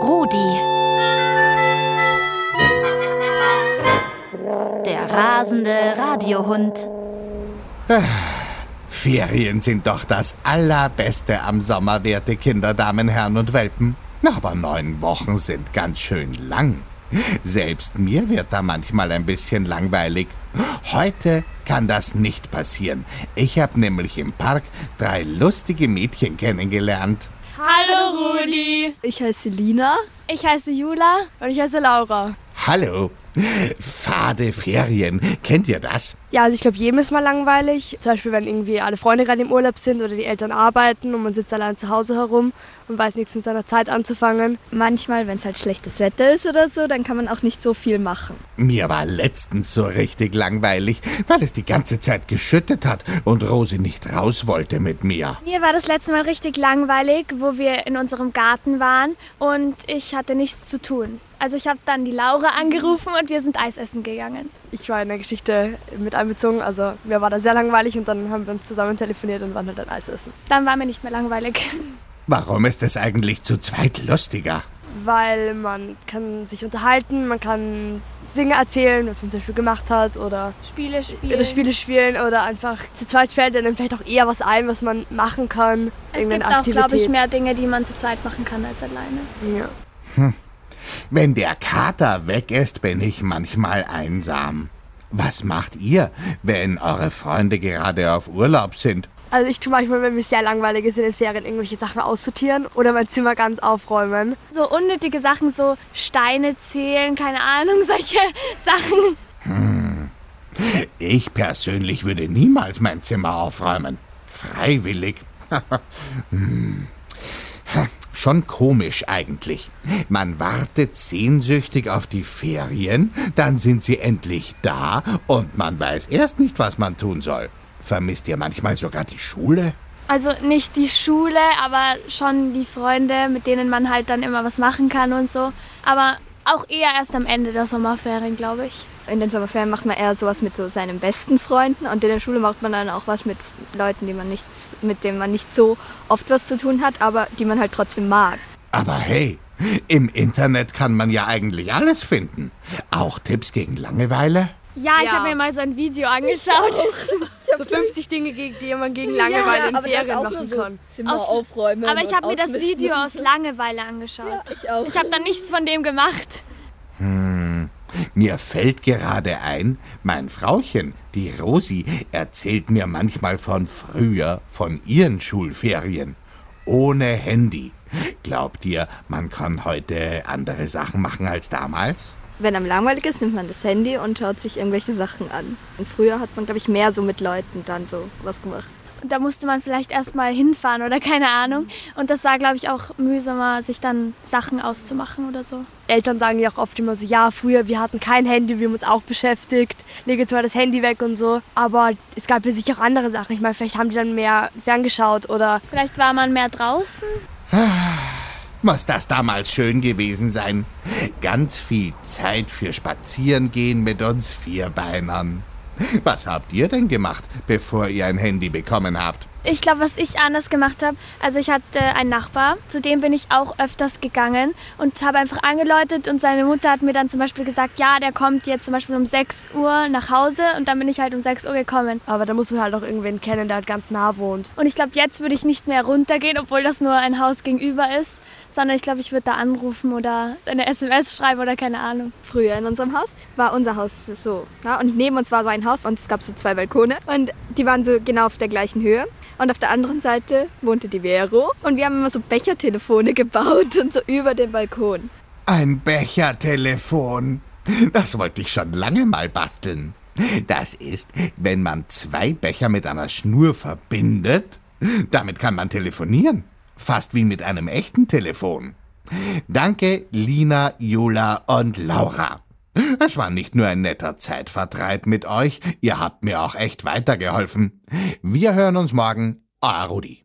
Rudi. Der rasende Radiohund. Ferien sind doch das Allerbeste am Sommer, werte Kinder, Damen, Herren und Welpen. Aber neun Wochen sind ganz schön lang. Selbst mir wird da manchmal ein bisschen langweilig. Heute kann das nicht passieren. Ich habe nämlich im Park drei lustige Mädchen kennengelernt. Hallo Rudi. Ich heiße Lina. Ich heiße Jula und ich heiße Laura. Hallo. Fade Ferien. Kennt ihr das? Ja, also ich glaube, jedem ist mal langweilig. Zum Beispiel, wenn irgendwie alle Freunde gerade im Urlaub sind oder die Eltern arbeiten und man sitzt allein zu Hause herum und weiß nichts mit seiner Zeit anzufangen. Manchmal, wenn es halt schlechtes Wetter ist oder so, dann kann man auch nicht so viel machen. Mir war letztens so richtig langweilig, weil es die ganze Zeit geschüttet hat und Rosi nicht raus wollte mit mir. Mir war das letzte Mal richtig langweilig, wo wir in unserem Garten waren und ich hatte nichts zu tun. Also ich habe dann die Laura angerufen und wir sind Eis essen gegangen. Ich war in der Geschichte mit einbezogen, also mir war da sehr langweilig und dann haben wir uns zusammen telefoniert und waren halt ein Eis essen. Dann war mir nicht mehr langweilig. Warum ist es eigentlich zu zweit lustiger? Weil man kann sich unterhalten, man kann Dinge erzählen, was man zum Beispiel gemacht hat oder Spiele spielen. oder Spiele spielen oder einfach zu zweit fällt einem vielleicht auch eher was ein, was man machen kann. Es gibt auch, glaube ich, Aktivität. mehr Dinge, die man zu zweit machen kann als alleine. Ja. Wenn der Kater weg ist, bin ich manchmal einsam. Was macht ihr, wenn eure Freunde gerade auf Urlaub sind? Also ich tue manchmal, wenn mir sehr langweilig ist, in den Ferien irgendwelche Sachen aussortieren oder mein Zimmer ganz aufräumen. So unnötige Sachen, so Steine zählen, keine Ahnung, solche Sachen. Ich persönlich würde niemals mein Zimmer aufräumen. Freiwillig. Hm. Schon komisch eigentlich. Man wartet sehnsüchtig auf die Ferien, dann sind sie endlich da und man weiß erst nicht, was man tun soll. Vermisst ihr manchmal sogar die Schule? Also nicht die Schule, aber schon die Freunde, mit denen man halt dann immer was machen kann und so. Aber auch eher erst am Ende der Sommerferien, glaube ich. In den Sommerferien macht man eher sowas mit so seinen besten Freunden und in der Schule macht man dann auch was mit Leuten, die man nicht, mit denen man nicht so oft was zu tun hat, aber die man halt trotzdem mag. Aber hey, im Internet kann man ja eigentlich alles finden. Auch Tipps gegen Langeweile? Ja, ich Ja. habe mir mal so ein Video angeschaut. So 50 Dinge, gegen die man gegen Langeweile in Ferien machen kann. Zimmer Aus- aufräumen. Aber ich habe mir das. Video aus Langeweile angeschaut. Ich auch. Ich habe dann nichts von dem gemacht. Mir fällt gerade ein, mein Frauchen, die Rosi, erzählt mir manchmal von früher, von ihren Schulferien. Ohne Handy. Glaubt ihr, man kann heute andere Sachen machen als damals? Wenn einem langweilig ist, nimmt man das Handy und schaut sich irgendwelche Sachen an. Und früher hat man, glaube ich, mehr so mit Leuten dann so was gemacht. Und da musste man vielleicht erst mal hinfahren oder keine Ahnung. Und das war, glaube ich, auch mühsamer, sich dann Sachen auszumachen oder so. Eltern sagen ja auch oft immer so, ja, früher, wir hatten kein Handy, wir haben uns auch beschäftigt, leg jetzt mal das Handy weg und so. Aber es gab ja sicher auch andere Sachen. Ich meine, vielleicht haben die dann mehr ferngeschaut oder Vielleicht war man mehr draußen. Muss das damals schön gewesen sein. Ganz viel Zeit für Spazierengehen mit uns Vierbeinern. Was habt ihr denn gemacht, bevor ihr ein Handy bekommen habt? Ich glaube, was ich anders gemacht habe, also ich hatte einen Nachbar, zu dem bin ich auch öfters gegangen und habe einfach angeläutet und seine Mutter hat mir dann zum Beispiel gesagt, ja, der kommt jetzt zum Beispiel um 6 Uhr nach Hause und dann bin ich halt um 6 Uhr gekommen. aber da muss man halt auch irgendwen kennen, der halt ganz nah wohnt. Und ich glaube, jetzt würde ich nicht mehr runtergehen, obwohl das nur ein Haus gegenüber ist, sondern ich glaube, ich würde da anrufen oder eine SMS schreiben oder keine Ahnung. Früher in unserem Haus war unser Haus so. Ja, und neben uns war so ein Haus und es gab so zwei Balkone und die waren so genau auf der gleichen Höhe. Und auf der anderen Seite wohnte die Vero und wir haben immer so Bechertelefone gebaut und so über den Balkon. Ein Bechertelefon. Das wollte ich schon lange mal basteln. Das ist, wenn man zwei Becher mit einer Schnur verbindet. Damit kann man telefonieren. Fast wie mit einem echten Telefon. Danke, Lina, Jula und Laura. Es war nicht nur ein netter Zeitvertreib mit euch, ihr habt mir auch echt weitergeholfen. Wir hören uns morgen. Euer Rudi.